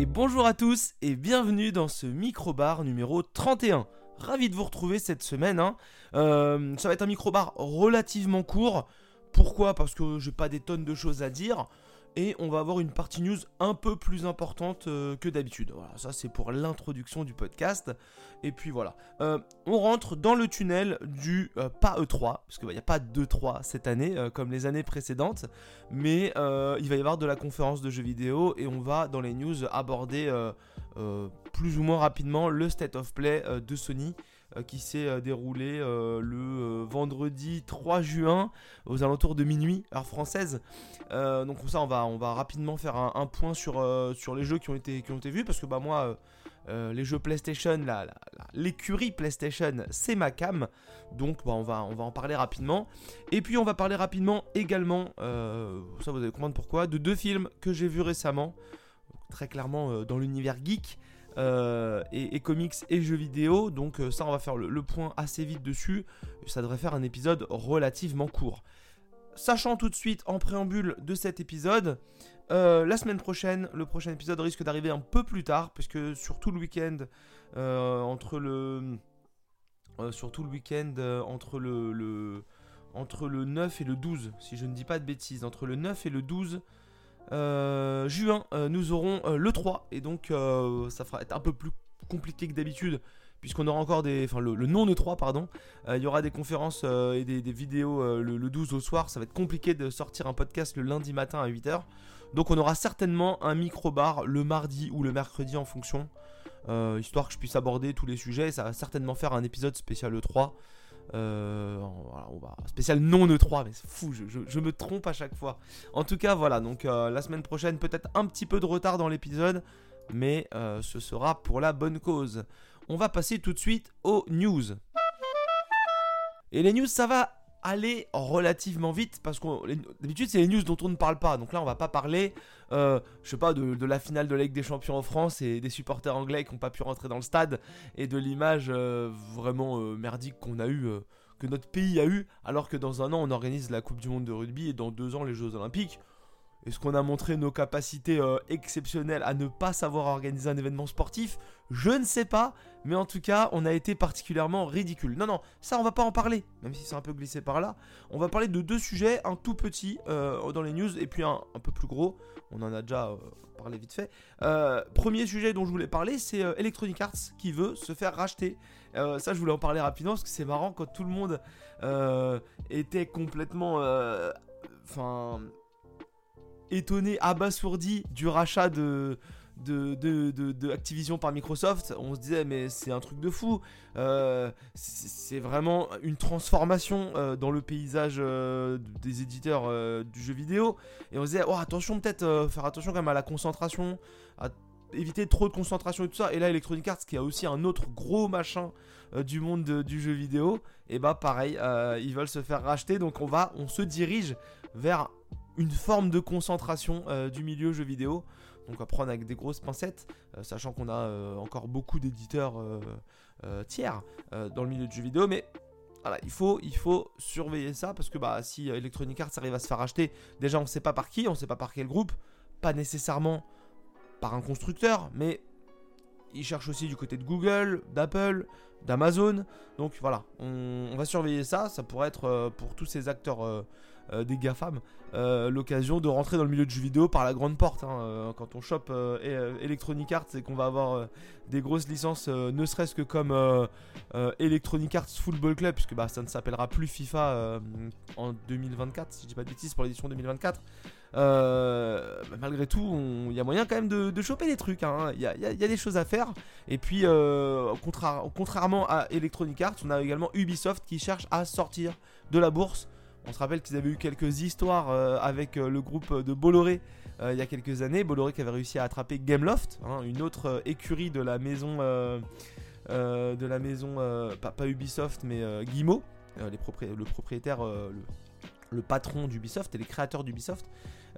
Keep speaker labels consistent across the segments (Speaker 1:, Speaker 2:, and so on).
Speaker 1: Et bonjour à tous et bienvenue dans ce micro-bar numéro 31. Ravi de vous retrouver cette semaine. hein. Euh, ça va être un micro-bar relativement court. Pourquoi? Parce que j'ai pas des tonnes de choses à dire. Et on va avoir une partie news un peu plus importante euh, que d'habitude. Voilà, ça c'est pour l'introduction du podcast. Et puis voilà. Euh, on rentre dans le tunnel du euh, pas E3, parce qu'il n'y a pas d'E3 cette année, comme les années précédentes. Mais il va y avoir de la conférence de jeux vidéo et on va dans les news aborder plus ou moins rapidement le State of Play de Sony qui s'est euh, déroulé euh, le euh, vendredi 3 juin aux alentours de minuit, heure française. Euh, donc ça, on va, on va rapidement faire un, point sur, euh, sur les jeux qui ont été, qui ont été vus parce que bah moi, euh, euh, les jeux PlayStation, la- la- la- l'écurie PlayStation, c'est ma cam. Donc bah, on, va, on va en parler rapidement. Et puis on va parler rapidement également, euh, ça vous allez comprendre pourquoi, de deux films que j'ai vus récemment, très clairement euh, dans l'univers geek. Euh, et, comics et jeux vidéo, donc euh, ça on va faire le, point assez vite dessus, ça devrait faire un épisode relativement court. Sachant tout de suite en préambule de cet épisode, euh, la semaine prochaine, le prochain épisode risque d'arriver un peu plus tard, puisque sur tout le week-end, entre le. sur le week-end, entre le, le- Entre le 9 et le 12, si je ne dis pas de bêtises, entre le 9 et le 12 euh, juin, euh, nous aurons euh, le 3, et donc euh, ça fera être un peu plus compliqué que d'habitude, puisqu'on aura encore des. Enfin, le, le non E3, pardon. Euh, Il y aura des conférences euh, et des, vidéos euh, le, le 12 au soir. Ça va être compliqué de sortir un podcast le lundi matin à 8h. Donc on aura certainement un micro-bar le mardi ou le mercredi en fonction. euh, histoire que je puisse aborder tous les sujets. Et ça va certainement faire un épisode spécial E3. Euh. Spécial non E3, mais c'est fou, je me trompe à chaque fois. En tout cas, voilà, donc euh, la semaine prochaine, peut-être un petit peu de retard dans l'épisode, mais euh, ce sera pour la bonne cause. On va passer tout de suite aux news. Et les news, ça va aller relativement vite parce que d'habitude c'est les news dont on ne parle pas. Donc là, on va pas parler, euh, je sais pas, de, la finale de la des Champions en France et des supporters anglais qui n'ont pas pu rentrer dans le stade et de l'image euh, vraiment euh, merdique qu'on a eu, que notre pays a eu, alors que dans un an on organise la Coupe du Monde de rugby et dans deux ans les Jeux Olympiques. Est-ce qu'on a montré nos capacités euh, exceptionnelles à ne pas savoir organiser un événement sportif Je ne sais pas, mais en tout cas, on a été particulièrement ridicule. Non, non, ça on va pas en parler, même si c'est un peu glissé par là. On va parler de deux sujets, un tout petit euh, dans les news et puis un, un peu plus gros. On en a déjà euh, parlé vite fait. Premier sujet dont je voulais parler, c'est Electronic Arts qui veut se faire racheter. Ça, je voulais en parler rapidement parce que c'est marrant quand tout le monde était complètement, enfin, étonné, abasourdi du rachat de Activision par Microsoft, on se disait mais c'est un truc de fou. Euh, c'est vraiment une transformation euh, dans le paysage euh, des éditeurs du jeu vidéo. Et on se disait oh, attention peut-être faire attention quand même à la concentration, à éviter trop de concentration et tout ça. Et là Electronic Arts qui a aussi un autre gros machin du monde de- du jeu vidéo, et bah pareil, ils veulent se faire racheter. Donc on va, on se dirige vers une forme de concentration euh, du milieu jeu vidéo. Donc à prendre avec des grosses pincettes, euh, sachant qu'on a euh, encore beaucoup d'éditeurs tiers dans le milieu du jeu vidéo, mais voilà, il faut, il faut surveiller ça parce que bah, si Electronic Arts arrive à se faire racheter, déjà on ne sait pas par qui, on ne sait pas par quel groupe, pas nécessairement par un constructeur, mais ils cherchent aussi du côté de Google, d'Apple, d'Amazon. Donc voilà, on, va surveiller ça. Ça pourrait être pour tous ces acteurs euh, des GAFAM euh, l'occasion de rentrer dans le milieu du jeu vidéo par la grande porte. hein. Euh, quand on chope Electronic Arts et qu'on va avoir des grosses licences, ne serait-ce que comme Electronic Arts Football Club, puisque bah, ça ne s'appellera plus FIFA en 2024, si je dis pas de bêtises, pour l'édition 2024. Euh, bah, malgré tout, il y a moyen quand même de, choper des trucs. hein. Il y, a, des choses à faire. Et puis, euh, contra- contrairement à Electronic Arts, on a également Ubisoft qui cherche à sortir de la bourse. On se rappelle qu'ils avaient eu quelques histoires euh, avec euh, le groupe de Bolloré euh, il y a quelques années. Bolloré qui avait réussi à attraper Gameloft, hein, une autre écurie de la maison, de la maison, pas, Ubisoft mais propré- le propriétaire, le patron d'Ubisoft et les créateurs d'Ubisoft.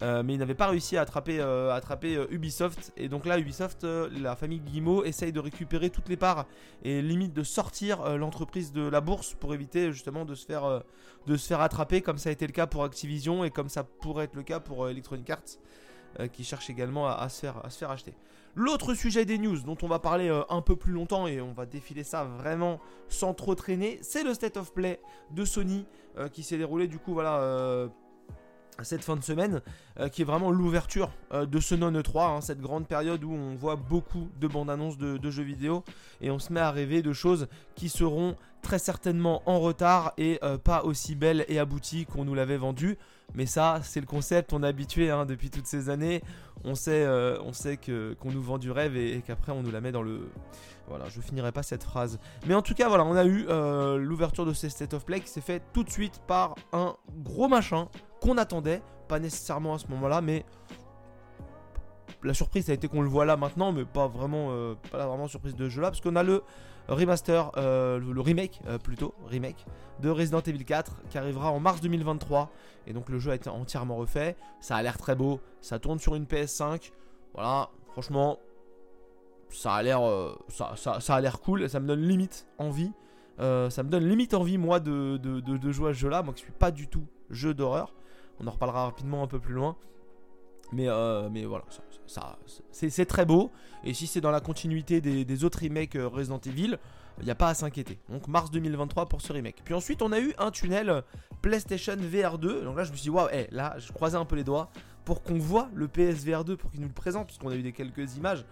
Speaker 1: Euh, mais il n'avait pas réussi à attraper, euh, euh, Ubisoft. Et donc là, Ubisoft, la famille Guillemot essaye de récupérer toutes les parts et limite de sortir l'entreprise de la bourse pour éviter justement de se faire, de se faire attraper, comme ça a été le cas pour Activision et comme ça pourrait être le cas pour Electronic Arts, qui cherche également à, se faire, à se faire acheter. L'autre sujet des news dont on va parler un peu plus longtemps et on va défiler ça vraiment sans trop traîner, c'est le State of Play de Sony qui s'est déroulé du coup voilà cette fin de semaine, qui est vraiment l'ouverture de ce non E3, hein, cette grande période où on voit beaucoup de bandes annonces de, jeux vidéo et on se met à rêver de choses qui seront très certainement en retard et pas aussi belles et abouties qu'on nous l'avait vendu. Mais ça, c'est le concept, on est habitué hein, depuis toutes ces années. On sait, euh, qu'on nous vend du rêve et, qu'après on nous la met dans le. Voilà, je finirai pas cette phrase. Mais en tout cas, voilà, on a eu euh, l'ouverture de ces State of Play qui s'est fait tout de suite par un gros machin qu'on attendait. Pas nécessairement à ce moment-là, mais la surprise ça a été qu'on le voit là maintenant, mais pas vraiment, euh, surprise de jeu là, parce qu'on a le remaster, euh, le, remake euh, plutôt, remake de Resident Evil 4 qui arrivera en mars 2023. Et donc le jeu a été entièrement refait. Ça a l'air très beau, ça tourne sur une PS5. Voilà, franchement, ça a l'air, cool. Ça me donne limite envie. ça me donne limite envie moi de, de, de jouer à ce jeu-là. Moi qui suis pas du tout jeu d'horreur. On en reparlera rapidement un peu plus loin. Mais, euh, mais voilà, ça, c'est très beau. Et si c'est dans la continuité des, autres remakes euh, Resident Evil, il n'y a pas à s'inquiéter. Donc mars 2023 pour ce remake. Puis ensuite, on a eu un tunnel PlayStation VR 2. Donc là, je me suis dit, waouh, hey, là, je croisais un peu les doigts pour qu'on voit le PSVR 2, pour qu'il nous le présente, puisqu'on a eu des quelques images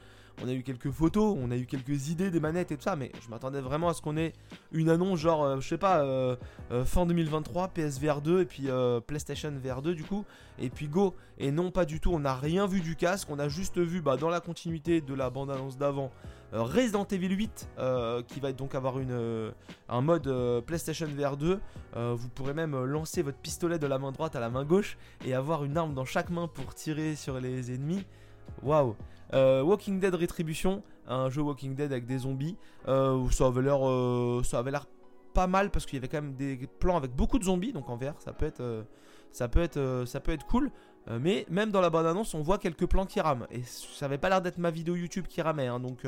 Speaker 1: on a eu quelques photos, on a eu quelques idées des manettes et tout ça, mais je m'attendais vraiment à ce qu'on ait une annonce genre, euh, je sais pas, euh, euh, fin 2023, PSVR 2 et puis PlayStation VR 2 du coup, et puis go. Et non, pas du tout, on n'a rien vu du casque, on a juste vu bah, dans la continuité de la bande-annonce d'avant Resident Evil 8 qui va donc avoir un mode PlayStation VR 2. vous pourrez même lancer votre pistolet de la main droite à la main gauche et avoir une arme dans chaque main pour tirer sur les ennemis. Waouh Walking Dead Retribution, un jeu Walking Dead avec des zombies. Euh, ça avait l'air, euh, ça avait l'air pas mal parce qu'il y avait quand même des plans avec beaucoup de zombies, donc en VR, ça peut être, ça peut être, cool. mais même dans la bande annonce, on voit quelques plans qui rament et ça avait pas l'air d'être ma vidéo YouTube qui ramait, hein, donc,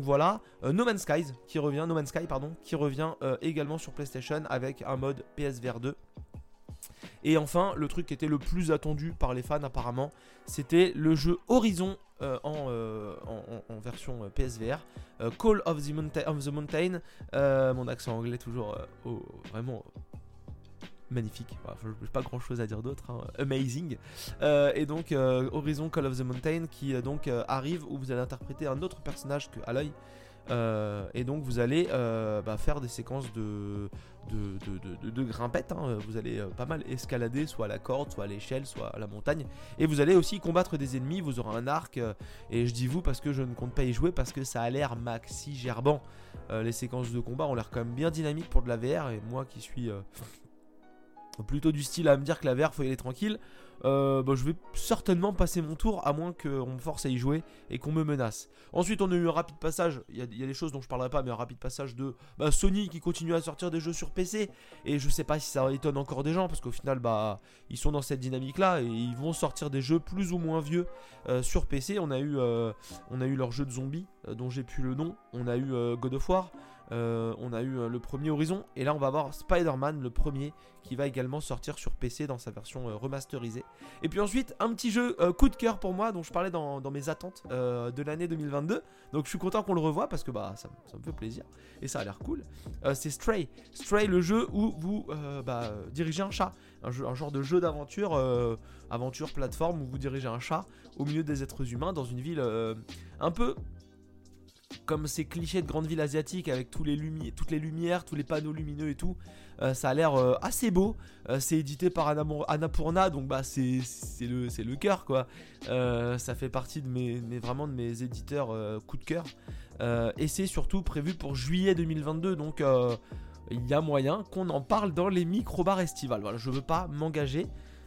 Speaker 1: voilà. no Man's Sky qui revient, No Sky pardon, qui revient également sur PlayStation avec un mode PSVR 2. Et enfin, le truc qui était le plus attendu par les fans apparemment, c'était le jeu Horizon euh, euh, en, version euh, PSVR. Call of the, Mountain. mon accent anglais toujours vraiment magnifique. Je n'ai pas grand chose à dire d'autre. Hein. Amazing. et donc Horizon Call of the Mountain qui donc arrive où vous allez interpréter un autre personnage que Aloy. Euh, et donc vous allez euh, bah, faire des séquences de, de, grimpettes. Hein. Vous allez euh, pas mal escalader, soit à la corde, soit à l'échelle, soit la montagne. Et vous allez aussi combattre des ennemis. Vous aurez un arc. et je dis vous parce que je ne compte pas y jouer parce que ça a l'air maxi gerbant. les séquences de combat ont l'air quand même bien dynamiques pour de la VR. Et moi qui suis plutôt du style à me dire que la VR faut y aller tranquille. Euh, bah, je vais certainement passer mon tour à moins qu'on me force à y jouer et qu'on me menace. Ensuite, on a eu un rapide passage. Il y, a, des choses dont je parlerai pas, mais un rapide passage de bah, Sony qui continue à sortir des jeux sur PC. Et je sais pas si ça étonne encore des gens parce qu'au final, bah, ils sont dans cette dynamique là et ils vont sortir des jeux plus ou moins vieux euh, sur PC. On a eu, euh, on leur jeu de zombies dont j'ai plus le nom. On a eu God of War. Euh, on a eu euh, le premier Horizon et là on va voir Spider-Man le premier qui va également sortir sur PC dans sa version euh, remasterisée. Et puis ensuite un petit jeu coup de cœur pour moi dont je parlais dans, mes attentes de l'année 2022. Donc je suis content qu'on le revoie parce que bah ça, me fait plaisir et ça a l'air cool. c'est Stray. Stray le jeu où vous bah, dirigez un chat. Un, un genre de jeu d'aventure, aventure plateforme où vous dirigez un chat au milieu des êtres humains dans une ville un peu comme ces clichés de grande ville asiatique avec les toutes les lumières, tous les panneaux lumineux et tout, euh, ça a l'air euh, assez beau. Euh, c'est édité par Annapurna, donc bah c'est le, le cœur quoi. ça fait partie de mes, vraiment de mes éditeurs coup de cœur. et c'est surtout prévu pour juillet 2022, donc il y a moyen qu'on en parle dans les micro-bars estivales. Voilà, je veux pas m'engager,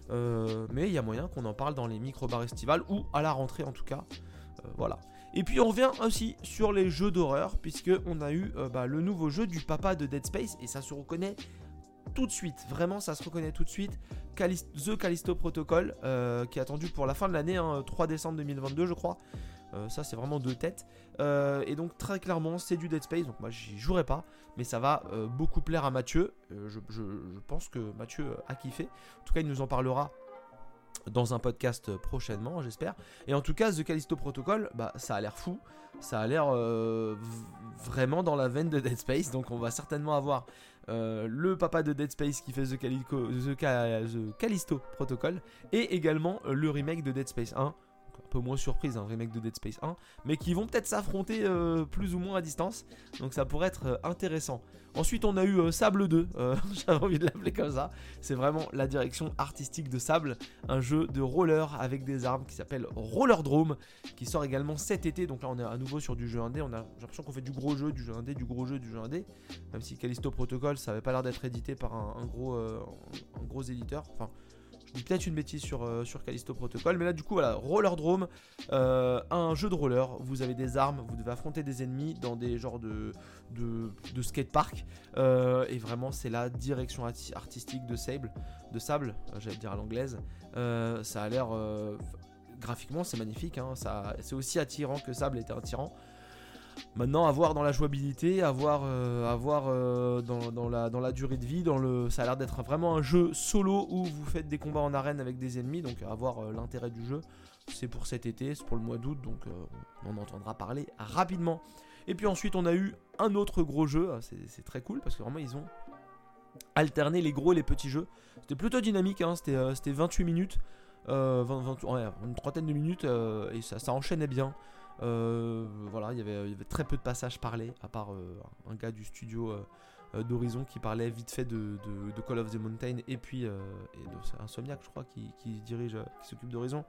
Speaker 1: mais il y a moyen qu'on en parle dans les micro-bars estivales ou à la rentrée en tout cas. voilà. Et puis on revient aussi sur les jeux d'horreur, puisque on a eu euh, bah, le nouveau jeu du papa de Dead Space, et ça se reconnaît tout de suite, vraiment ça se reconnaît tout de suite. The Callisto Protocol, euh, qui est attendu pour la fin de l'année, 3 hein, décembre 2022 je crois. Euh, ça c'est vraiment deux têtes. et donc très clairement c'est du Dead Space, donc moi j'y jouerai pas, mais ça va beaucoup plaire à Mathieu. Je, je, pense que Mathieu a kiffé. En tout cas il nous en parlera dans un podcast prochainement, j'espère. Et en tout cas, The Callisto Protocol, bah, ça a l'air fou. Ça a l'air euh, vraiment dans la veine de Dead Space. Donc, on va certainement avoir euh, le papa de Dead Space qui fait The, The Callisto Protocol. Et également le remake de Dead Space 1 peu moins surprise, un remake de Dead Space 1, mais qui vont peut-être s'affronter euh, plus ou moins à distance, donc ça pourrait être euh, intéressant. Ensuite, on a eu euh, Sable 2, j'avais envie de l'appeler comme ça, c'est vraiment la direction artistique de Sable, un jeu de roller avec des armes qui s'appelle Roller Drome, qui sort également cet été, donc là on est à nouveau sur du jeu indé, on a l'impression qu'on fait du gros jeu, du jeu indé, du gros jeu, du jeu indé, même si Callisto Protocol, ça avait pas l'air d'être édité par un, gros, un éditeur, peut-être une bêtise sur, euh, sur Callisto Protocol. Mais là, du coup, voilà, Roller Drome, euh, un jeu de roller. Vous avez des armes, vous devez affronter des ennemis dans des genres de, de, de skatepark. Euh, et vraiment, c'est la direction artistique de Sable, de Sable, j'allais dire à l'anglaise. ça a l'air. graphiquement, c'est magnifique. Hein, c'est aussi attirant que Sable était attirant. Maintenant, à voir dans la jouabilité, à euh, euh, dans, la, durée de vie, ça a l'air d'être vraiment un jeu solo où vous faites des combats en arène avec des ennemis, donc à voir euh, l'intérêt du jeu. C'est pour cet été, c'est pour le mois d'août, donc on en entendra parler rapidement. Et puis ensuite, on a eu un autre gros jeu, c'est très cool parce que vraiment ils ont alterné les gros et les petits jeux. C'était plutôt dynamique, hein, c'était 28 minutes, une trentaine de minutes, et ça, ça enchaînait bien. Euh, voilà, il y, avait, très peu de passages parlés, à part euh, un gars du studio euh, d'Horizon qui parlait vite fait de, Call of the Mountain et puis et de je crois, qui, dirige, qui s'occupe d'Horizon.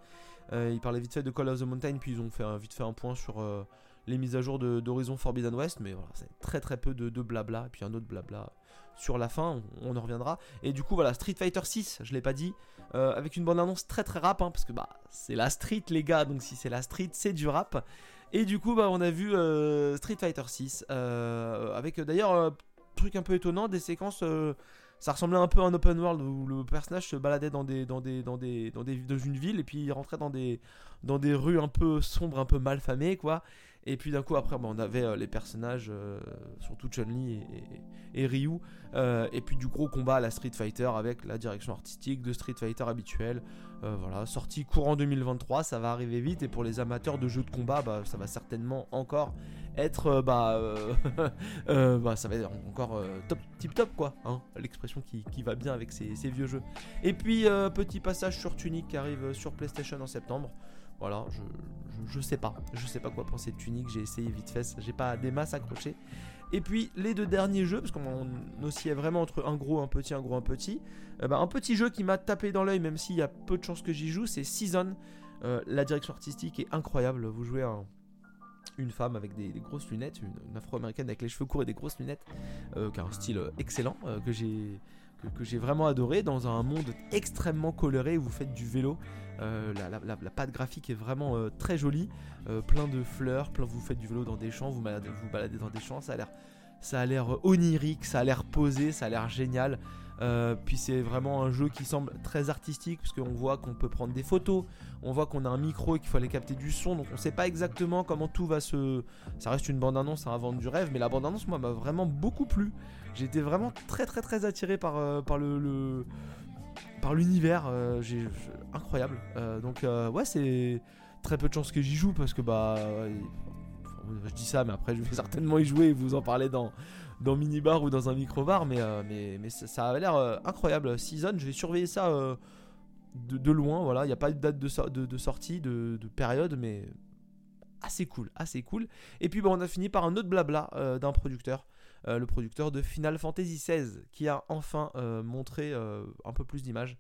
Speaker 1: il parlait vite fait de Call of the Mountain, puis ils ont fait vite fait un point sur les mises à jour d'Horizon Forbidden West, mais voilà, c'est très très peu de, blabla, et puis un autre blabla sur la fin, on, en reviendra. Et du coup, voilà, Street Fighter 6, je l'ai pas dit, euh, avec une bande annonce très très rap, hein, parce que bah c'est la street les gars, donc si c'est la street, c'est du rap. Et du coup, bah on a vu euh, Street Fighter 6, euh, avec d'ailleurs, truc un peu étonnant, des séquences ça ressemblait un peu à un open world où le personnage se baladait dans des dans des dans des dans des dans une ville et puis il rentrait dans des dans des rues un peu sombres, un peu mal famées quoi. Et puis d'un coup après on avait euh, les personnages euh, surtout Chun-Li et, Ryu euh, et puis du gros combat à la Street Fighter avec la direction artistique de Street Fighter habituelle. voilà, sortie courant 2023, ça va arriver vite et pour les amateurs de jeux de combat, bah, ça va certainement encore être bah, bah, ça va être encore top tip top quoi, hein, l'expression qui, va bien avec ces, ces vieux jeux. Et puis petit passage sur Tunic qui arrive sur PlayStation en septembre. Voilà, je, je, sais pas. Je sais pas quoi penser de Tunic. J'ai essayé vite fait. J'ai pas des masses accrochées. Et puis les deux derniers jeux, parce qu'on oscillait vraiment entre un gros, un petit, un gros, un petit. Euh, bah, un petit jeu qui m'a tapé dans l'œil, même s'il y a peu de chances que j'y joue, c'est Season. Euh, la direction artistique est incroyable. Vous jouez une femme avec des, grosses lunettes, une, afro-américaine avec les cheveux courts et des grosses lunettes, euh, qui a un style excellent, que j'ai que, j'ai vraiment adoré dans un monde extrêmement coloré où vous faites du vélo. Euh, la, pâte graphique est vraiment euh, très jolie, euh, plein de fleurs, plein, vous faites du vélo dans des champs, vous baladez, vous baladez dans des champs, ça l'air, ça a l'air onirique, ça a l'air posé, ça a l'air génial. Puis c'est vraiment un jeu qui semble très artistique parce qu'on voit qu'on peut prendre des photos, on voit qu'on a un micro et qu'il faut aller capter du son, donc on sait pas exactement comment tout va se. Ça reste une bande annonce, à vendre du rêve, mais la bande annonce moi m'a vraiment beaucoup plu. J'ai été vraiment très très très attiré par, euh, par le, par l'univers. Euh, incroyable. Euh, donc ouais, c'est très peu de chances que j'y joue parce que bah je dis ça, mais après je vais certainement y jouer et vous en parler dans dans minibar ou dans un micro-bar, mais, mais, mais ça, a l'air incroyable. Season, je vais surveiller ça de, loin, voilà, il n'y a pas de date de, sortie, de, période, mais assez cool, assez cool. Et puis bon, on a fini par un autre blabla d'un producteur euh, le producteur de Final Fantasy XVI, qui a enfin euh, montré euh, un peu plus d'images.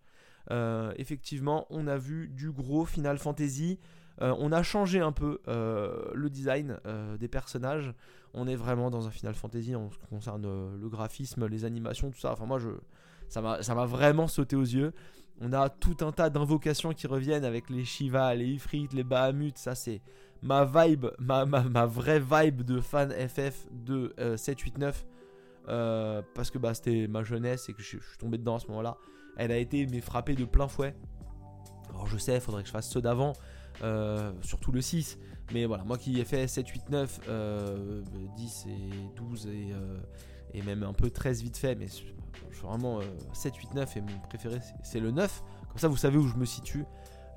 Speaker 1: effectivement, on a vu du gros Final Fantasy. on a changé un peu le design des personnages. On est vraiment dans un Final Fantasy en ce qui concerne le graphisme, les animations, tout ça. Enfin, moi, je, ça m'a vraiment sauté aux yeux. On a tout un tas d'invocations qui reviennent avec les Shiva, les Ifrit, les Bahamut. Ça, c'est ma vibe, ma, vraie vibe de fan FF de 789. Euh, parce que bah, c'était ma jeunesse et que je, suis tombé dedans à ce moment-là. Elle a été mais frappée de plein fouet. Alors je sais, il faudrait que je fasse ceux d'avant, euh, surtout le 6. Mais voilà, moi qui ai fait 7, 8, 9, 10 et 12 et, euh, et même un peu 13 vite fait, mais vraiment 7, 8, 9 et mon préféré c'est le 9 Comme ça, vous savez où je me situe.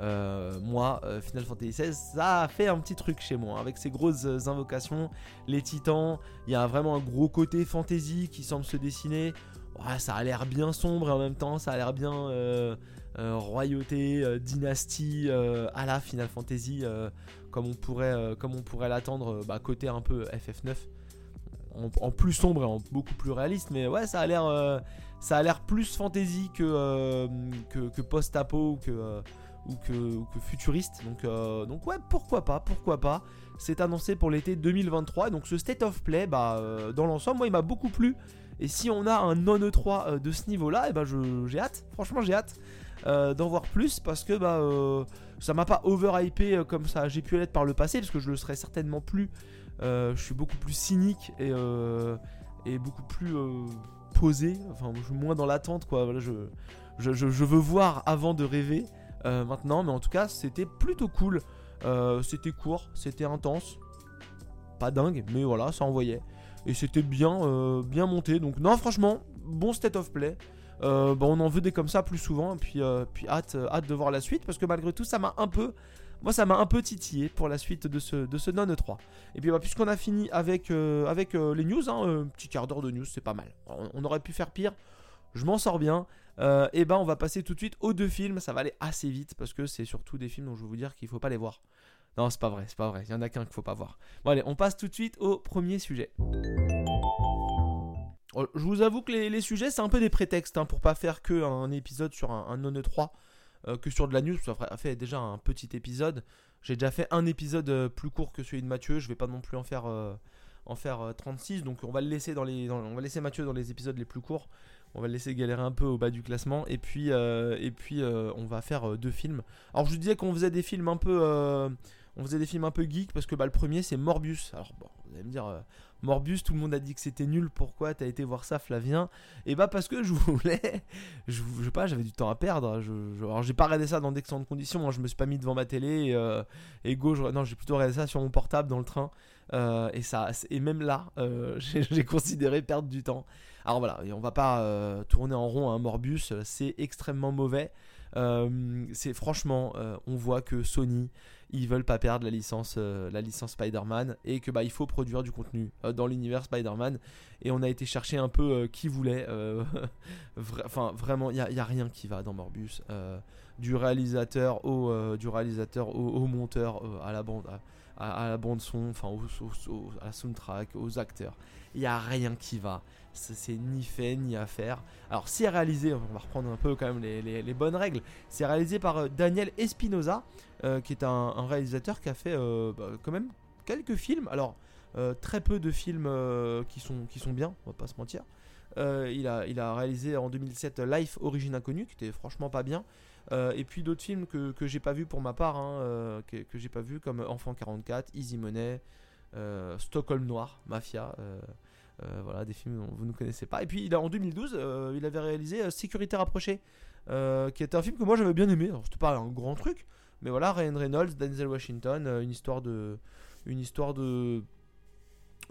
Speaker 1: Euh, moi, euh, Final Fantasy XVI, ça a fait un petit truc chez moi. Avec ces grosses euh, invocations, les titans, il y a vraiment un gros côté fantasy qui semble se dessiner. ça a l'air bien sombre et en même temps, ça a l'air bien royauté, dynastie à la Final Fantasy, comme on pourrait, comme on pourrait l'attendre, bah, côté un peu FF9. En, plus sombre et en beaucoup plus réaliste, mais ouais, ça a l'air, l'air plus fantasy que, que, post-apo ou que futuriste. Donc, euh, donc ouais, pourquoi pas, pourquoi pas. C'est annoncé pour l'été 2023. Donc ce State of Play, bah, euh, dans l'ensemble, moi, il m'a beaucoup plu. Et si on a un non-E3 euh, de ce niveau-là, et eh ben j'ai hâte. Franchement, j'ai hâte d'en voir plus parce que bah, ça m'a pas over-hypé comme ça j'ai pu l'être par le passé. Parce que je le serais certainement plus. je suis beaucoup plus cynique et, et beaucoup plus posé. Enfin, je suis moins dans l'attente, quoi. Je, je, je veux voir avant de rêver. Euh, maintenant. Mais en tout cas, c'était plutôt cool. Euh, c'était court, c'était intense. Pas dingue, mais voilà, ça envoyait. Et c'était bien, euh, bien monté. Donc, non, franchement, bon state of play. Bah, on en veut des comme ça plus souvent. Et puis, puis hâte, hâte de voir la suite. Parce que malgré tout, ça m'a un peu. Moi, ça m'a un peu titillé pour la suite de ce, de ce Non 3. Et puis, bah, puisqu'on a fini avec, avec les news, hein, un petit quart d'heure de news, c'est pas mal. on, aurait pu faire pire. Je m'en sors bien et euh, ben on va passer tout de suite aux deux films. Ça va aller assez vite parce que c'est surtout des films dont je vais vous dire qu'il faut pas les voir. Non, c'est pas vrai, c'est pas vrai. Il y en a qu'un qu'il faut pas voir. Bon allez, on passe tout de suite au premier sujet. Oh, je vous avoue que les, sujets c'est un peu des prétextes hein, pour pas faire que un épisode sur un, non non-E3 euh, que sur de la news. Ça fait déjà un petit épisode. J'ai déjà fait un épisode euh, plus court que celui de Mathieu. Je vais pas non plus en faire en faire 36. Donc on va le laisser on va laisser Mathieu dans les épisodes les plus courts on va le laisser galérer un peu au bas du classement et puis euh, et puis euh, on va faire euh, deux films. Alors je vous disais qu'on faisait des films un peu on faisait des films un peu geek parce que bah, le premier c'est Morbius. Alors bon, vous allez me dire Morbius, tout le monde a dit que c'était nul. Pourquoi t'as été voir ça, Flavien? Et bah parce que je voulais, je, je sais pas, j'avais du temps à perdre. Je, alors j'ai pas regardé ça dans d'excellentes conditions. Moi, je me suis pas mis devant ma télé et, et go, non, j'ai plutôt regardé ça sur mon portable dans le train. et ça, et même là, j'ai considéré perdre du temps. Alors voilà, on va pas euh, tourner en rond un Morbius, c'est extrêmement mauvais. Euh, franchement, euh, on voit que Sony, ils veulent pas perdre la licence, la licence Spider-Man et que bah il faut produire du contenu dans l'univers Spider-Man. Et on a été chercher un peu qui voulait. enfin vraiment, il y, a rien qui va dans Morbius. du réalisateur au au, monteur à la bande. À, la bande son, enfin à la soundtrack, aux acteurs. Il n'y a rien qui va c'est ni fait ni à faire. Alors c'est réalisé, on va reprendre un peu quand même les, bonnes règles, c'est réalisé par euh, Daniel Espinoza, euh, qui est un, réalisateur qui a fait euh, bah, quand même quelques films. Alors très peu de films qui, sont, qui sont bien, on va pas se mentir. il, a, il a réalisé en 2007 Life Origine Inconnue, qui était franchement pas bien. et puis d'autres films que, que j'ai pas vu pour ma part, hein, que, que j'ai pas vu comme Enfant 44, Easy Money, Stockholm Noir, Mafia. Euh, voilà, des films dont vous ne connaissez pas. Et puis il a, en 2012, euh, il avait réalisé euh, Sécurité rapprochée, qui était un film que moi j'avais bien aimé. Alors c'était pas un grand truc, mais voilà, Ryan Reynolds, Denzel Washington, une histoire de, une histoire de,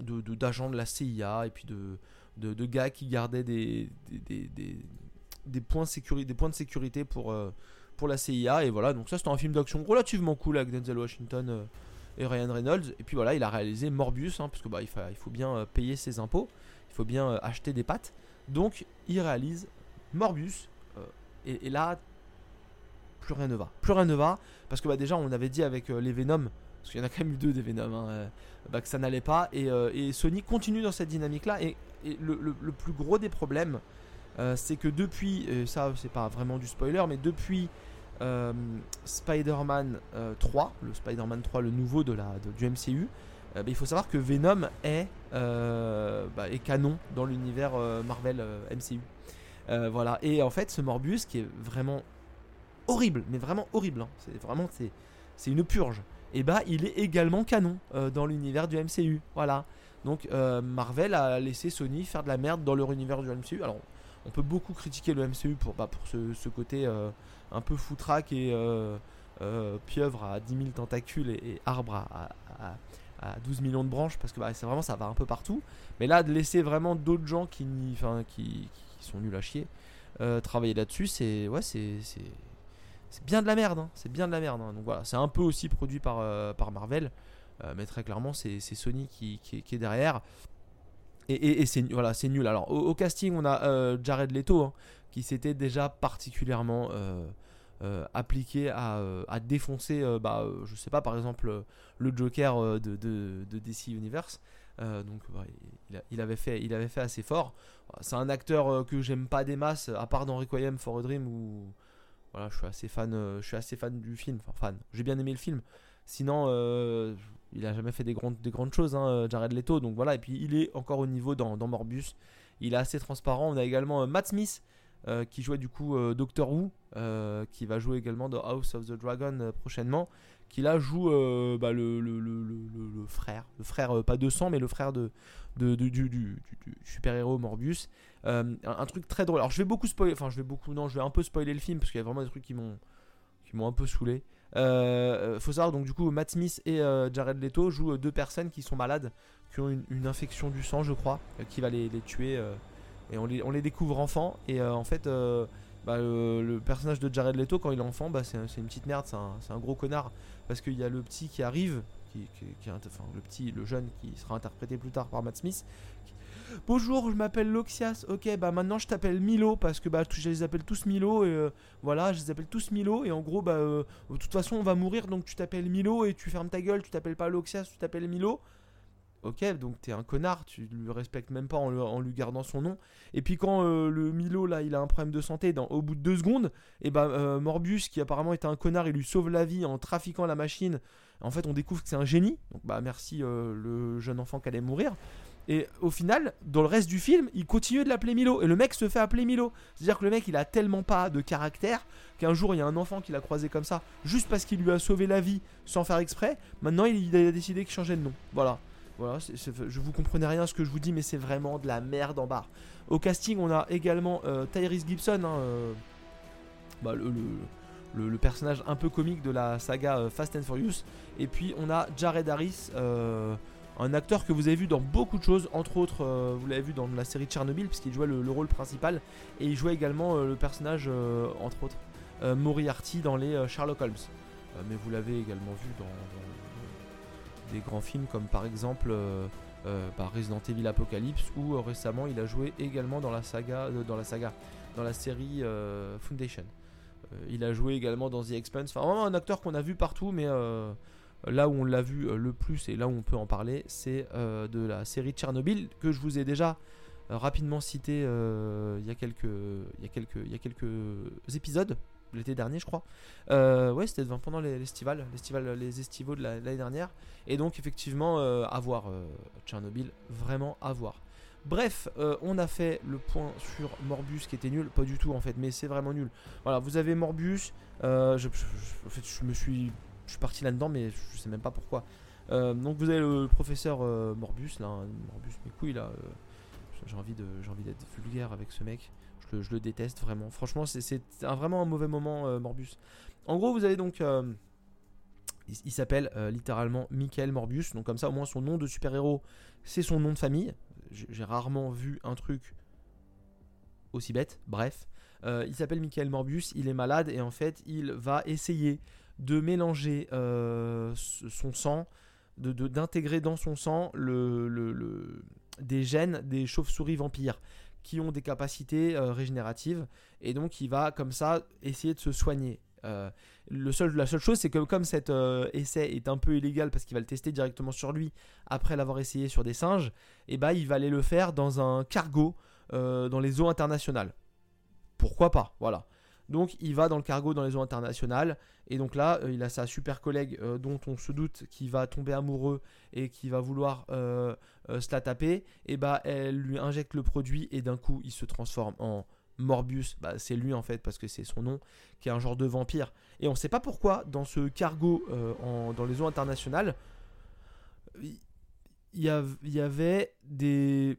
Speaker 1: d'agents de, la CIA et puis de, de, gars qui gardaient des, des, des, des points, sécurité, des points de sécurité pour, pour la CIA. Et voilà, donc ça c'était un film d'action relativement cool avec Denzel Washington et Ryan Reynolds. Et puis voilà, il a réalisé Morbius, hein, parce que bah, il, faut, bien euh, payer ses impôts, il faut bien euh, acheter des pâtes. Donc il réalise Morbius. Euh, et, là, plus rien ne va. Plus rien ne va, parce que bah, déjà on avait dit avec les Venom, parce qu'il y en a quand même eu deux des Venom, hein, bah, que ça n'allait pas. Et, Sony continue dans cette dynamique-là. Et, le, le, plus gros des problèmes, c'est que depuis, ça c'est pas vraiment du spoiler, mais depuis euh, Spider-Man 3, euh, le Spider-Man 3, le nouveau de la, du MCU, euh, bah, il faut savoir que Venom est, bah, canon dans l'univers Marvel MCU. voilà, et en fait, ce Morbius qui est vraiment horrible, mais vraiment horrible, hein. c'est vraiment c'est une purge. Et bah, il est également canon dans l'univers du MCU. Voilà. Donc Marvel a laissé Sony faire de la merde dans leur univers du MCU. Alors, on peut beaucoup critiquer le MCU pour, bah, pour ce, ce côté un peu foutraque et euh, euh, pieuvre à 10 000 tentacules et, arbre à, à, 12 millions de branches parce que bah, c'est vraiment ça va un peu partout. Mais là, de laisser vraiment d'autres gens qui, enfin, qui, qui, sont nuls à chier euh, travailler là-dessus, c'est ouais, c'est bien de la merde, hein. c'est bien de la merde. hein. Donc voilà, c'est un peu aussi produit par, euh, par Marvel, euh, mais très clairement c'est Sony qui- qui est derrière. Et, et- c'est nul. Alors au, casting, on a euh, Jared Leto hein, qui s'était déjà particulièrement euh, euh, appliqué à, à défoncer, bah, je sais pas, par exemple le Joker de, de- DC Universe. Donc ouais, il, avait fait, il avait fait assez fort. C'est un acteur que j'aime pas des masses, à part dans Requiem for a Dream où voilà, je suis assez fan, je suis assez fan du film. Enfin fan, j'ai bien aimé le film. Sinon, il a jamais fait des grandes, des grandes choses, hein, Jared Leto. Donc voilà, et puis il est encore au niveau dans, Morbius. Il est assez transparent. On a également euh, Matt Smith euh, qui jouait du coup euh, Doctor Who, euh, qui va jouer également dans House of the Dragon euh, prochainement. Qui là joue euh, bah, le, frère, le frère euh, pas de sang, mais le frère de, du, super-héros Morbius. Euh, un, un truc très drôle. Alors je vais beaucoup spoiler, enfin je vais beaucoup, non, je vais un peu spoiler le film parce qu'il y a vraiment des trucs qui m'ont qui m'ont un peu saoulé. Euh, faut savoir donc du coup Matt Smith et euh, Jared Leto jouent euh, deux personnes qui sont malades, qui ont une, infection du sang je crois, euh, qui va les, tuer et on les, découvre enfants et en fait bah, le, personnage de Jared Leto quand il est enfant bah, c'est une petite merde, c'est un, gros connard parce qu'il y a le petit qui arrive, qui, qui- qui le petit, le jeune qui sera interprété plus tard par Matt Smith. Bonjour, je m'appelle Loxias. Ok, bah maintenant je t'appelle Milo parce que bah je les appelle tous Milo et euh, voilà, je les appelle tous Milo et en gros bah euh, de toute façon on va mourir donc tu t'appelles Milo et tu fermes ta gueule, tu t'appelles pas Loxias, tu t'appelles Milo. Ok, donc t'es un connard, tu le respectes même pas en, lui gardant son nom. Et puis quand euh, le Milo là il a un problème de santé, au bout de deux secondes, et bah euh, Morbius qui apparemment était un connard, il lui sauve la vie en trafiquant la machine. En fait on découvre que c'est un génie, donc bah merci le jeune enfant qui allait mourir. Et au final, dans le reste du film, il continue de l'appeler Milo. Et le mec se fait appeler Milo. C'est-à-dire que le mec, il a tellement pas de caractère qu'un jour, il y a un enfant qui l'a croisé comme ça, juste parce qu'il lui a sauvé la vie sans faire exprès. Maintenant, il, a décidé qu'il changeait de nom. Voilà. Voilà, c'est- je vous comprenez rien ce que je vous dis, mais c'est vraiment de la merde en barre. Au casting, on a également euh, Tyrese Gibson, hein, euh, bah, le personnage un peu comique de la saga euh, Fast and Furious. Et puis, on a Jared Harris, euh, un acteur que vous avez vu dans beaucoup de choses, entre autres, euh, vous l'avez vu dans la série Tchernobyl, puisqu'il jouait le, le rôle principal, et il jouait également euh, le personnage, euh, entre autres, Moriarty dans les Sherlock Holmes. Mais vous l'avez également vu dans, des grands films comme par exemple bah, Resident Evil Apocalypse, ou récemment il a joué également dans la saga, dans la série Foundation. Il a joué également dans The Expanse. Enfin, vraiment un acteur qu'on a vu partout, mais là où on l'a vu euh, le plus et là où on peut en parler, c'est euh, de la série Tchernobyl que je vous ai déjà euh, rapidement cité il y a quelques, il y a quelques, il y a quelques épisodes l'été dernier, je crois. Ouais, c'était pendant les l'estivale, l'estivale, les estivaux de la- l'année dernière. Et donc effectivement, à voir Tchernobyl, vraiment à voir. Bref, on a fait le point sur Morbius qui était nul, pas du tout en fait, mais c'est vraiment nul. Voilà, vous avez Morbius. euh, je, je- je- en fait, je me suis, je suis parti là-dedans, mais je sais même pas pourquoi. Euh, donc vous avez le professeur euh, Morbius là, hein, Morbius mes couilles là. euh, j'ai envie d'être vulgaire avec ce mec. Je le, déteste vraiment. Franchement, c'est- vraiment un mauvais moment euh, Morbius. En gros, vous avez donc il, s'appelle littéralement Michael Morbius. Donc comme ça, au moins son nom de super-héros, c'est son nom de famille. J'ai rarement vu un truc aussi bête. Bref, il s'appelle Michael Morbius. Il est malade et en fait, il va essayer de mélanger euh, son sang, de- de- d'intégrer dans son sang le, le- des gènes des chauves-souris vampires qui ont des capacités euh, régénératives et donc il va comme ça essayer de se soigner. Euh, la seule chose, c'est que comme cet essai est un peu illégal parce qu'il va le tester directement sur lui après l'avoir essayé sur des singes, et bah il va aller le faire dans un cargo dans les eaux internationales. Pourquoi pas Voilà. Donc il va dans le cargo dans les eaux internationales. Et donc là euh, il a sa super collègue euh, dont on se doute qu'il va tomber amoureux et qui va vouloir euh, se la taper. Et bah elle lui injecte le produit et d'un coup il se transforme en Morbius, bah, c'est lui en fait parce que c'est son nom, qui est un genre de vampire. Et on sait pas pourquoi dans ce cargo dans les eaux internationales, il y avait des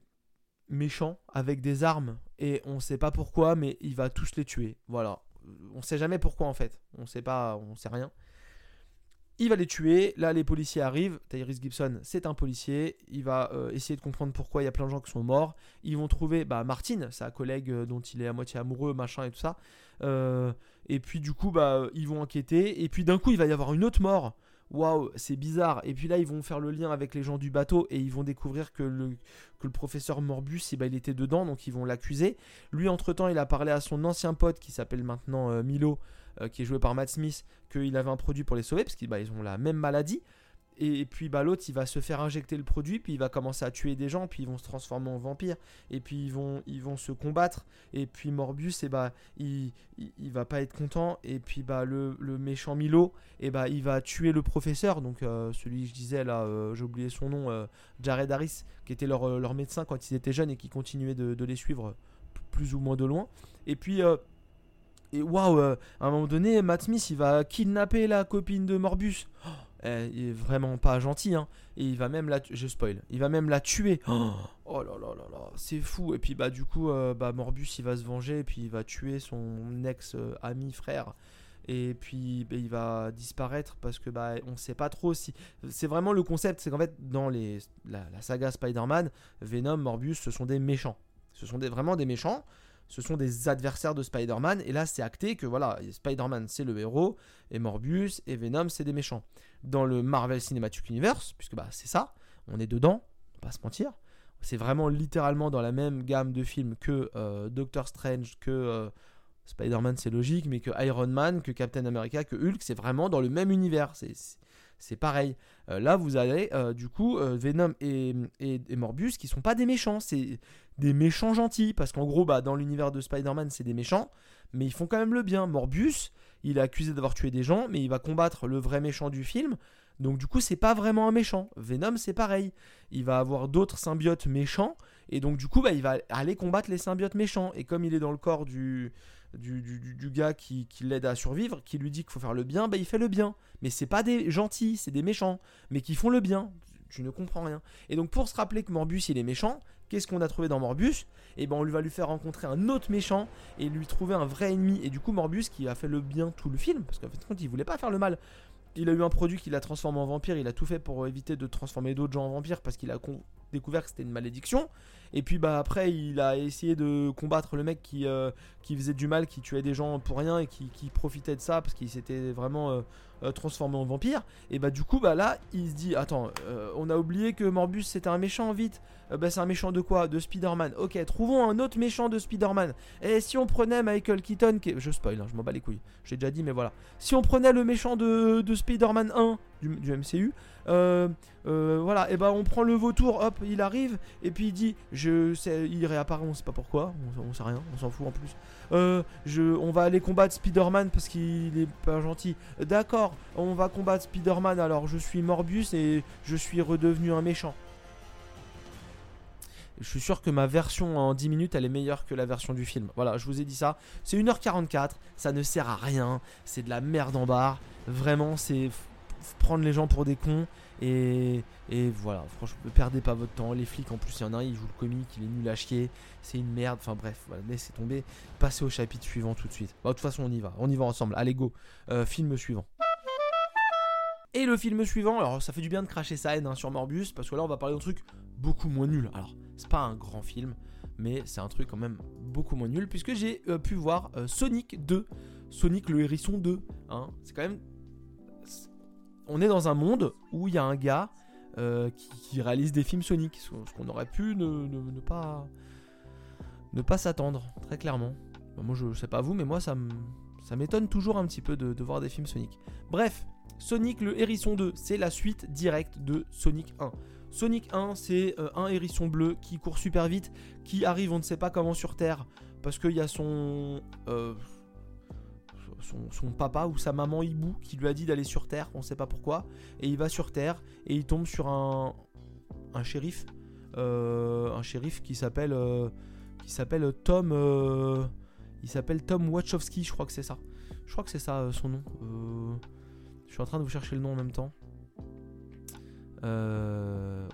Speaker 1: méchants avec des armes et on sait pas pourquoi, mais il va tous les tuer. Voilà, on sait jamais pourquoi en fait, on sait pas, on sait rien. Il va les tuer. Là, les policiers arrivent. Tyrese Gibson, c'est un policier. Il va euh, essayer de comprendre pourquoi il y a plein de gens qui sont morts. Ils vont trouver bah, Martine, sa collègue euh, dont il est à moitié amoureux, machin et tout ça. Euh, et puis, du coup, bah, ils vont enquêter. Et puis, d'un coup, il va y avoir une autre mort. Waouh, c'est bizarre. Et puis là, ils vont faire le lien avec les gens du bateau et ils vont découvrir que le, que le professeur Morbus, eh ben, il était dedans, donc ils vont l'accuser. Lui, entre-temps, il a parlé à son ancien pote qui s'appelle maintenant Milo. Euh, qui est joué par Matt Smith, qu'il avait un produit pour les sauver, parce qu'ils bah, ont la même maladie. Et, puis bah, l'autre, il va se faire injecter le produit, puis il va commencer à tuer des gens, puis ils vont se transformer en vampires, et puis ils vont, ils vont se combattre. Et puis Morbus, et bah, il, il, va pas être content. Et puis bah, le, méchant Milo, et bah, il va tuer le professeur, donc euh, celui que je disais là, euh, j'ai oublié son nom, Jared Harris, qui était leur, médecin quand ils étaient jeunes et qui continuait de, les suivre plus ou moins de loin. Et puis et waouh, euh, à un moment donné, Matt Smith, il va kidnapper la copine de Morbus. Oh, eh, il est vraiment pas gentil, hein. Et il va même la, je spoil, il va même la tuer. Oh, oh là là là là, c'est fou. Et puis bah du coup, euh, bah Morbus, il va se venger et puis il va tuer son ex euh, ami frère. Et puis bah, il va disparaître parce que bah on sait pas trop si c'est vraiment le concept, c'est qu'en fait dans les la, la saga Spider-Man, Venom, Morbius, ce sont des méchants. Ce sont des, vraiment des méchants ce sont des adversaires de Spider-Man. Et là, c'est acté que voilà, Spider-Man c'est le héros, et Morbius et Venom c'est des méchants. Dans le Marvel Cinematic Universe, puisque bah, c'est ça, on est dedans, on va pas se mentir. C'est vraiment littéralement dans la même gamme de films que euh, Doctor Strange, que euh, Spider-Man, c'est logique, mais que Iron Man, que Captain America, que Hulk, c'est vraiment dans le même univers. C'est pareil. Euh, là, vous avez du coup Venom et, et, et, Morbius qui sont pas des méchants. C'est des méchants gentils. Parce qu'en gros, bah, dans l'univers de Spider-Man, c'est des méchants, mais ils font quand même le bien. Morbius, il est accusé d'avoir tué des gens, mais il va combattre le vrai méchant du film. Donc du coup, c'est pas vraiment un méchant. Venom, c'est pareil. Il va avoir d'autres symbiotes méchants, et donc du coup, bah, il va aller combattre les symbiotes méchants. Et comme il est dans le corps du, du, gars qui, l'aide à survivre, qui lui dit qu'il faut faire le bien, bah, il fait le bien. Mais c'est pas des gentils, c'est des méchants, mais qui font le bien. Je ne comprends rien. Et donc pour se rappeler que Morbius il est méchant, Qu'est-ce qu'on a trouvé dans Morbius Et eh ben on va lui faire rencontrer un autre méchant et lui trouver un vrai ennemi. Et du coup Morbius qui a fait le bien tout le film, parce qu'en fait il voulait pas faire le mal. Il a eu un produit qui l'a transformé en vampire, il a tout fait pour éviter de transformer d'autres gens en vampires parce qu'il a découvert que c'était une malédiction. Et puis bah après il a essayé de combattre le mec qui, euh, faisait du mal, qui tuait des gens pour rien et qui, profitait de ça parce qu'il s'était vraiment euh, euh, transformé en vampire. Et bah du coup bah là il se dit attends on a oublié que Morbus c'était un méchant vite. bah c'est un méchant de quoi? De Spider-Man. Ok trouvons un autre méchant de Spider-Man. Et si on prenait Michael Keaton qui je spoil hein, je m'en bats les couilles. J'ai déjà dit mais voilà. Si on prenait le méchant de, de Spider-Man 1 du, MCU euh, euh, voilà, et ben on prend le vautour, hop, il arrive, et puis il dit, je sais, il réapparaît, on sait pas pourquoi, on, sait rien, on s'en fout en plus. Euh, on va aller combattre Spider-Man parce qu'il est pas gentil. D'accord, on va combattre Spider-Man, alors je suis Morbius et je suis redevenu un méchant. Je suis sûr que ma version en 10 minutes, elle est meilleure que la version du film. Voilà, je vous ai dit ça. C'est 1h44, ça ne sert à rien, c'est de la merde en barre. Vraiment, c'est prendre les gens pour des cons. Et, voilà, franchement, ne perdez pas votre temps. Les flics, en plus, il y en a un, il joue le comique, il est nul à chier. C'est une merde. Enfin bref, voilà, laissez tomber. Passez au chapitre suivant tout de suite. Bah, de toute façon, on y va. On y va ensemble. Allez, go. Euh, film suivant. Et le film suivant, alors ça fait du bien de cracher sa haine hein, sur Morbus, parce que là on va parler d'un truc beaucoup moins nul. Alors, c'est pas un grand film, mais c'est un truc quand même beaucoup moins nul, puisque j'ai euh, pu voir euh, Sonic 2. Sonic le hérisson 2. Hein. C'est quand même on est dans un monde où il y a un gars euh, qui, réalise des films Sonic, ce qu'on aurait pu ne, pas ne s'attendre, très clairement. Bah, moi, je, sais pas vous, mais moi, ça m'étonne toujours un petit peu de, voir des films Sonic. Bref, Sonic le hérisson 2, c'est la suite directe de Sonic 1. Sonic 1, c'est euh, un hérisson bleu qui court super vite, qui arrive on ne sait pas comment sur Terre, parce qu'il y a son... Euh, son, papa ou sa maman hibou qui lui a dit d'aller sur Terre, on sait pas pourquoi, et il va sur Terre et il tombe sur un, shérif, euh, un shérif qui s'appelle euh, qui s'appelle Tom, euh, il s'appelle Tom Wachowski, je crois que c'est ça, je crois que c'est ça son nom. je suis en train de vous chercher le nom en même temps.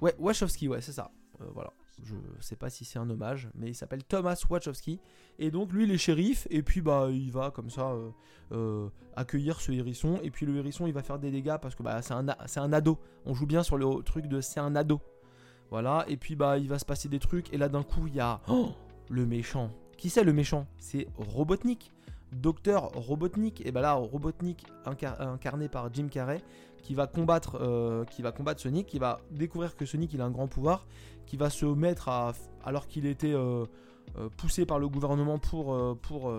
Speaker 1: ouais, Wachowski, ouais, c'est ça. voilà. Je sais pas si c'est un hommage, mais il s'appelle Thomas Wachowski. Et donc lui, il est shérif, et puis bah il va comme ça euh, euh, accueillir ce hérisson. Et puis le hérisson, il va faire des dégâts parce que bah c'est un, un ado. On joue bien sur le truc de c'est un ado. Voilà, et puis bah il va se passer des trucs. Et là d'un coup, il y a oh, le méchant. Qui c'est le méchant? C'est Robotnik. Docteur Robotnik, et bah là Robotnik incarné par Jim Carrey, qui va combattre, euh, qui va combattre Sonic, qui va découvrir que Sonic il a un grand pouvoir, qui va se mettre à, alors qu'il était euh, euh, poussé par le gouvernement pour, pour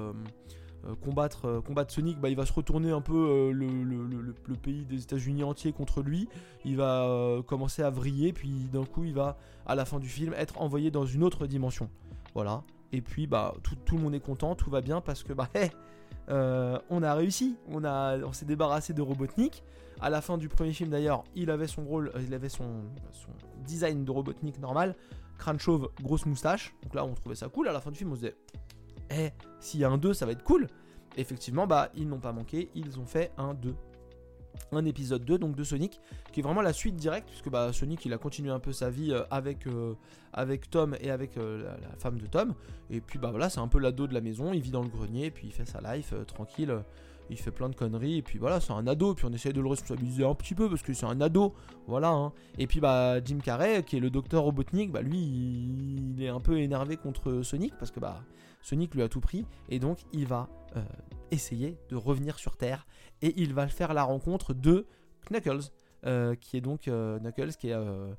Speaker 1: combattre, combattre Sonic, bah, il va se retourner un peu le, le, pays des États-Unis entier contre lui. Il va commencer à vriller, puis d'un coup il va à la fin du film être envoyé dans une autre dimension. Voilà. Et puis bah tout, tout, le monde est content, tout va bien parce que bah euh, on a réussi, on, s'est débarrassé de Robotnik. À la fin du premier film d'ailleurs, il avait son rôle, il avait son, son design de Robotnik normal, crâne chauve, grosse moustache. Donc là on trouvait ça cool. À la fin du film on se disait, eh, s'il y a un 2 ça va être cool. effectivement bah ils n'ont pas manqué, ils ont fait un 2 un épisode 2 donc de Sonic qui est vraiment la suite directe puisque bah, Sonic il a continué un peu sa vie euh, avec, euh, avec Tom et avec euh, la, femme de Tom et puis bah voilà c'est un peu l'ado de la maison il vit dans le grenier puis il fait sa life tranquille il fait plein de conneries et puis voilà c'est un ado puis on essaye de le responsabiliser un petit peu parce que c'est un ado voilà hein. et puis bah Jim Carrey qui est le docteur Robotnik bah lui il, est un peu énervé contre Sonic parce que bah Sonic lui a tout pris et donc il va essayer de revenir sur Terre. Et il va faire la rencontre de Knuckles, euh, qui est donc euh, Knuckles, qui est euh,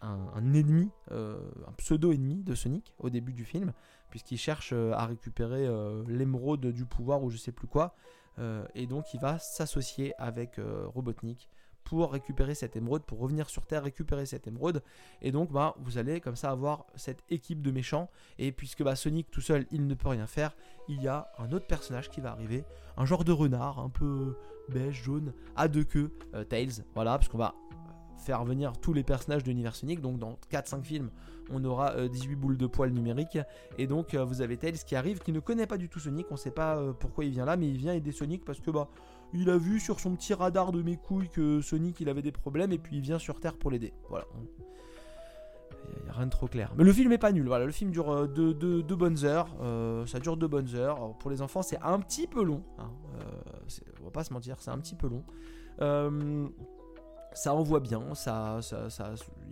Speaker 1: un, ennemi, un pseudo-ennemi de Sonic au début du film, puisqu'il cherche à récupérer l'émeraude du pouvoir ou je sais plus quoi, et donc il va s'associer avec Robotnik pour récupérer cette émeraude, pour revenir sur Terre récupérer cette émeraude. Et donc bah, vous allez comme ça avoir cette équipe de méchants. Et puisque bah, Sonic tout seul, il ne peut rien faire, il y a un autre personnage qui va arriver, un genre de renard, un peu beige, jaune, à deux queues, euh, Tails. Voilà, parce qu'on va faire venir tous les personnages de l'univers Sonic. Donc dans 4-5 films, on aura 18 euh, boules de poils numériques. Et donc euh, vous avez Tails qui arrive, qui ne connaît pas du tout Sonic. On ne sait pas pourquoi il vient là, mais il vient aider Sonic parce que bah il a vu sur son petit radar de mes couilles que Sonic il avait des problèmes et puis il vient sur Terre pour l'aider. Voilà. Il n'y a rien de trop clair. Mais le film est pas nul. Voilà, le film dure 2 euh, deux, bonnes heures. Euh, ça dure deux bonnes heures. pour les enfants, c'est un petit peu long. Hein. Euh, on va pas se mentir, c'est un petit peu long ça envoie bien, ça, ça,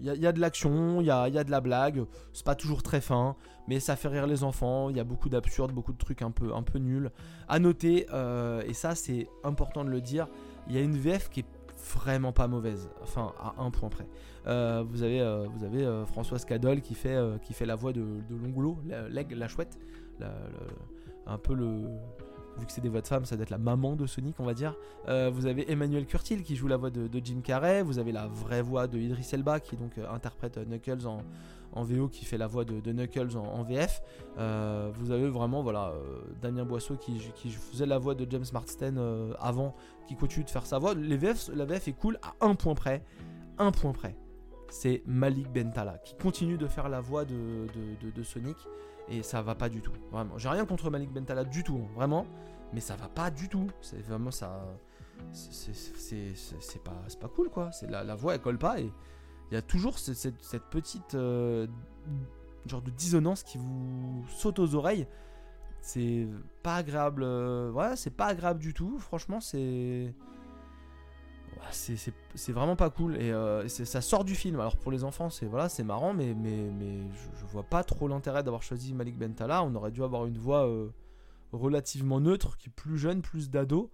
Speaker 1: y, a, de l'action, il y a, y a, de la blague, c'est pas toujours très fin, mais ça fait rire les enfants, il y a beaucoup d'absurdes, beaucoup de trucs un peu, un peu nuls. À noter, euh, et ça c'est important de le dire, il y a une VF qui est vraiment pas mauvaise, enfin à un point près. Euh, vous avez, euh, vous avez Françoise Cadol qui fait, qui fait la voix de, la, la, chouette, un peu le vu que c'est des voix de femmes, ça doit être la maman de Sonic, on va dire. Euh, vous avez Emmanuel Curtil qui joue la voix de, Jim Carrey. Vous avez la vraie voix de Idris Elba qui donc euh, interprète Knuckles en, en, VO, qui fait la voix de, Knuckles en, VF. Euh, vous avez vraiment voilà Damien Boisseau qui, faisait la voix de James Marsden avant, qui continue de faire sa voix. La VF est cool à un point près. Un point près. C'est Malik Bentala qui continue de faire la voix de, de Sonic et ça va pas du tout. Vraiment, j'ai rien contre Malik Bentala du tout, hein, vraiment, mais ça va pas du tout. C'est vraiment ça. C'est pas, pas cool quoi. C'est la, la, voix elle colle pas et il y a toujours cette, cette, petite euh, genre de dissonance qui vous saute aux oreilles. C'est pas agréable. Euh, voilà, c'est pas agréable du tout. Franchement, c'est c'est vraiment pas cool et euh, ça sort du film. Alors pour les enfants, c'est voilà, c'est marrant, mais mais mais je, vois pas trop l'intérêt d'avoir choisi Malik Bentala. On aurait dû avoir une voix euh, relativement neutre, qui est plus jeune, plus d'ado.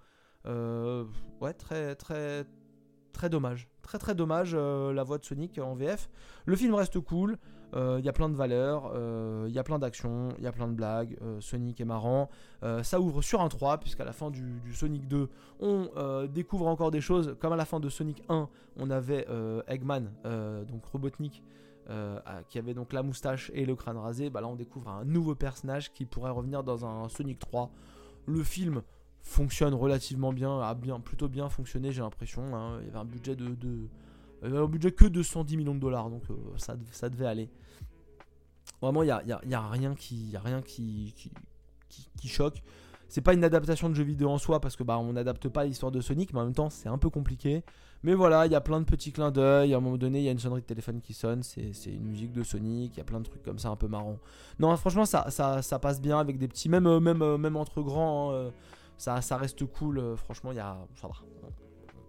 Speaker 1: Euh, ouais, très très très dommage, très très dommage la voix de Sonic en VF. Le film reste cool. Il euh, y a plein de valeurs, il euh, y a plein d'actions, il y a plein de blagues. Euh, Sonic est marrant. ça ouvre sur un 3, puisqu'à la fin du, Sonic 2, on découvre encore des choses. Comme à la fin de Sonic 1, on avait Eggman, donc Robotnik. qui avait donc la moustache et le crâne rasé, bah là on découvre un nouveau personnage qui pourrait revenir dans un Sonic 3. Le film fonctionne relativement bien, a bien, plutôt bien fonctionné j'ai l'impression. Hein. Il y avait un budget de, un budget que de 110 millions de dollars, donc ça, ça devait aller. Vraiment, il n'y a, y a, rien qui, y a rien choque. C'est pas une adaptation de jeu vidéo en soi parce que bah on n'adapte pas l'histoire de Sonic, mais en même temps c'est un peu compliqué. Mais voilà, il y a plein de petits clins d'œil. À un moment donné, il y a une sonnerie de téléphone qui sonne. C'est une musique de Sonic. Il y a plein de trucs comme ça un peu marrant. Non, franchement, ça, passe bien avec des petits, même, euh, euh, entre grands. Hein, euh, ça, reste cool. franchement, y a.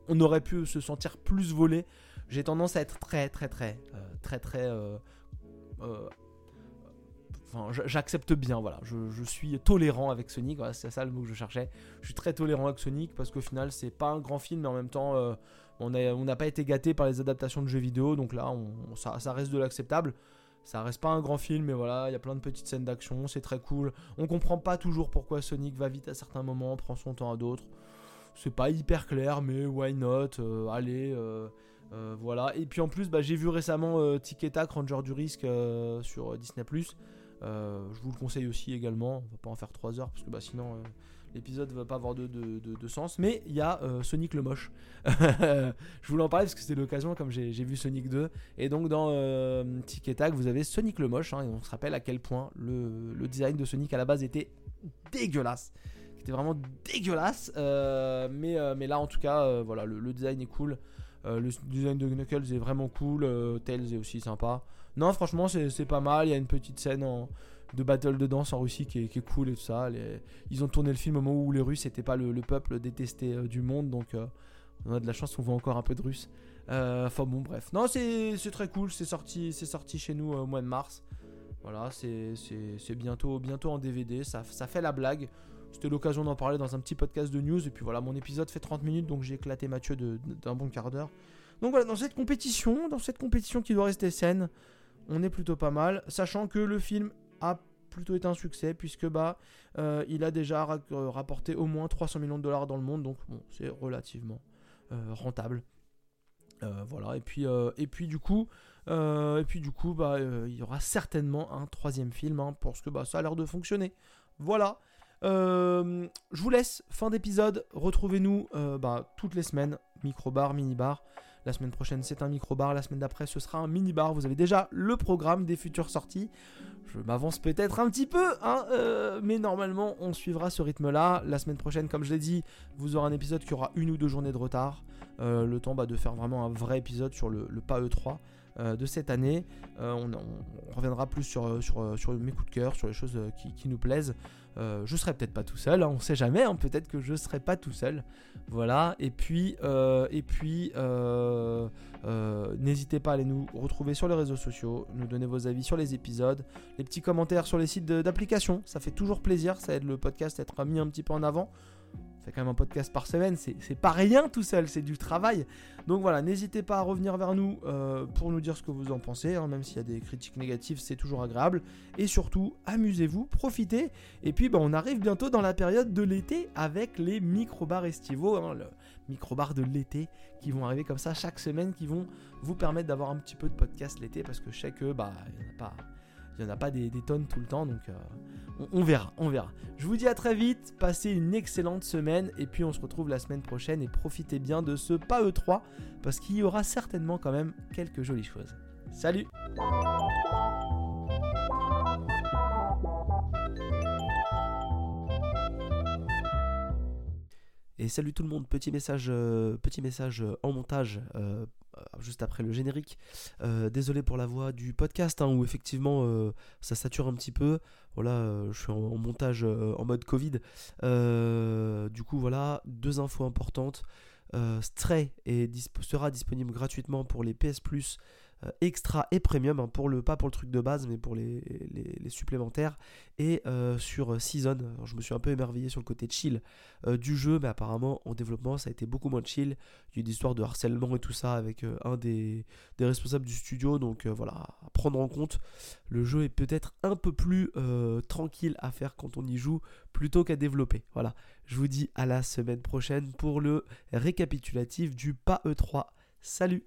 Speaker 1: On aurait pu se sentir plus volé. J'ai tendance à être très, très, très, très, très. Enfin, j'accepte bien, voilà. Je, suis tolérant avec Sonic, c'est ça le mot que je cherchais. Je suis très tolérant avec Sonic parce qu'au final, c'est pas un grand film, mais en même temps, on n'a pas été gâté par les adaptations de jeux vidéo, donc là, ça, reste de l'acceptable. Ça reste pas un grand film, mais voilà, il y a plein de petites scènes d'action, c'est très cool. On comprend pas toujours pourquoi Sonic va vite à certains moments, prend son temps à d'autres. C'est pas hyper clair, mais why not euh, Allez, euh, euh, voilà. Et puis en plus, bah, j'ai vu récemment Tic Tac Ranger du risque sur Disney+. je vous le conseille aussi également. On va pas en faire 3 heures parce que bah, sinon l'épisode va pas avoir de, sens. Mais il y a euh, Sonic le moche. je voulais en parler parce que c'était l'occasion, comme j'ai vu Sonic 2. Et donc dans euh, Tic et Tac, vous avez Sonic le moche. Hein, et on se rappelle à quel point le, design de Sonic à la base était dégueulasse. C'était vraiment dégueulasse. Euh, mais, euh, mais là, en tout cas, voilà, le, design est cool. Le design de Knuckles est vraiment cool. Tails est aussi sympa. Non, franchement, c'est pas mal. Il y a une petite scène de battle de danse en Russie qui est, cool et tout ça. ils ont tourné le film au moment où les Russes n'étaient pas le, peuple détesté euh, du monde, donc euh, on a de la chance, on voit encore un peu de Russes. Euh, enfin bon, bref. Non, c'est très cool, c'est sorti, sorti chez nous au mois de mars. Voilà, c'est bientôt, bientôt en DVD, ça fait la blague. C'était l'occasion d'en parler dans un petit podcast de news. Et puis voilà, mon épisode fait 30 minutes, donc j'ai éclaté Mathieu d'un bon quart d'heure. Donc voilà, dans cette compétition, dans cette compétition qui doit rester saine, on est plutôt pas mal, sachant que le film a plutôt été un succès puisque bah euh, il a déjà euh, rapporté au moins 300 millions de dollars dans le monde donc bon c'est relativement euh, rentable voilà et puis et puis du coup et puis du coup bah il y aura certainement un troisième film hein, parce que bah ça a l'air de fonctionner voilà je vous laisse fin d'épisode retrouvez-nous bah, toutes les semaines micro bar mini bar la semaine prochaine, c'est un micro-bar. La semaine d'après, ce sera un mini-bar. Vous avez déjà le programme des futures sorties. Je m'avance peut-être un petit peu, hein, euh, mais normalement, on suivra ce rythme-là. La semaine prochaine, comme je l'ai dit, vous aurez un épisode qui aura une ou deux journées de retard. Euh, le temps bah, de faire vraiment un vrai épisode sur le, le PAE 3. Euh, de cette année. On, reviendra plus sur, mes coups de cœur, sur les choses qui, nous plaisent. Je serai peut-être pas tout seul, hein, on sait jamais, hein, peut-être que je serai pas tout seul. Voilà, et puis, euh, et puis euh, euh, n'hésitez pas à aller nous retrouver sur les réseaux sociaux, nous donner vos avis sur les épisodes, les petits commentaires sur les sites d'application, ça fait toujours plaisir, ça aide le podcast à être mis un petit peu en avant fait quand même un podcast par semaine, c'est pas rien tout seul, c'est du travail. Donc voilà, n'hésitez pas à revenir vers nous euh, pour nous dire ce que vous en pensez, hein, même s'il y a des critiques négatives, c'est toujours agréable. Et surtout, amusez-vous, profitez. Et puis bah, on arrive bientôt dans la période de l'été avec les micro-bars estivaux, hein, le micro-bars de l'été qui vont arriver comme ça chaque semaine, qui vont vous permettre d'avoir un petit peu de podcast l'été, parce que je sais que bah, il n'y en a pas il n'y en a pas des, tonnes tout le temps, donc euh, on, verra, on verra. Je vous dis à très vite, passez une excellente semaine, et puis on se retrouve la semaine prochaine, et profitez bien de ce pas E3, parce qu'il y aura certainement quand même quelques jolies choses. Salut Et salut tout le monde, petit message, euh, petit message euh, en montage euh, juste après le générique. désolé pour la voix du podcast hein, où effectivement ça sature un petit peu. Voilà, je suis en, montage en mode Covid. du coup voilà, deux infos importantes. Stray sera disponible gratuitement pour les PS Plus extra et premium, hein, pour le, pas pour le truc de base, mais pour les, supplémentaires. Et euh, sur Season, je me suis un peu émerveillé sur le côté chill euh, du jeu, mais apparemment en développement ça a été beaucoup moins chill. Il y a eu des histoires de harcèlement et tout ça avec un des, des, responsables du studio, donc voilà, à prendre en compte. Le jeu est peut-être un peu plus tranquille à faire quand on y joue plutôt qu'à développer. Voilà, je vous dis à la semaine prochaine pour le récapitulatif du PA E3. Salut